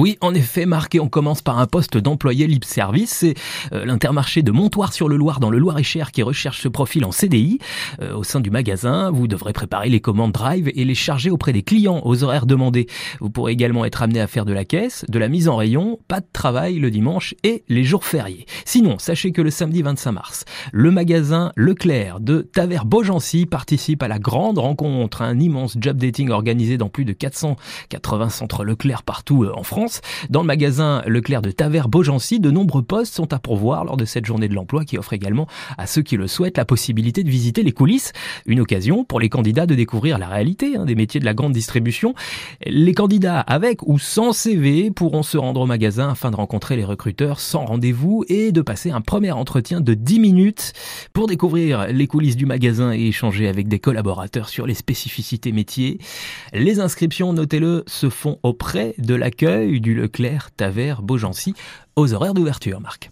Oui, en effet, Marc, et on commence par un poste d'employé libre service. C'est euh, l'intermarché de Montoire-sur-le-Loir dans le Loir-et-Cher qui recherche ce profil en CDI. Euh, au sein du magasin, vous devrez préparer les commandes Drive et les charger auprès des clients aux horaires demandés. Vous pourrez également être amené à faire de la caisse, de la mise en rayon, pas de travail le dimanche et les jours fériés. Sinon, sachez que le samedi 25 mars, le magasin Leclerc de Taver-Beaugency participe à la grande rencontre, un immense job dating organisé dans plus de 480 centres Leclerc partout euh, en France. Dans le magasin Leclerc de Tavers-Beaugency, de nombreux postes sont à pourvoir lors de cette journée de l'emploi qui offre également à ceux qui le souhaitent la possibilité de visiter les coulisses. Une occasion pour les candidats de découvrir la réalité hein, des métiers de la grande distribution. Les candidats avec ou sans CV pourront se rendre au magasin afin de rencontrer les recruteurs sans rendez-vous et de passer un premier entretien de 10 minutes pour découvrir les coulisses du magasin et échanger avec des collaborateurs sur les spécificités métiers. Les inscriptions, notez-le, se font auprès de l'accueil du Leclerc, Tavers, Beaugency aux horaires d'ouverture, Marc.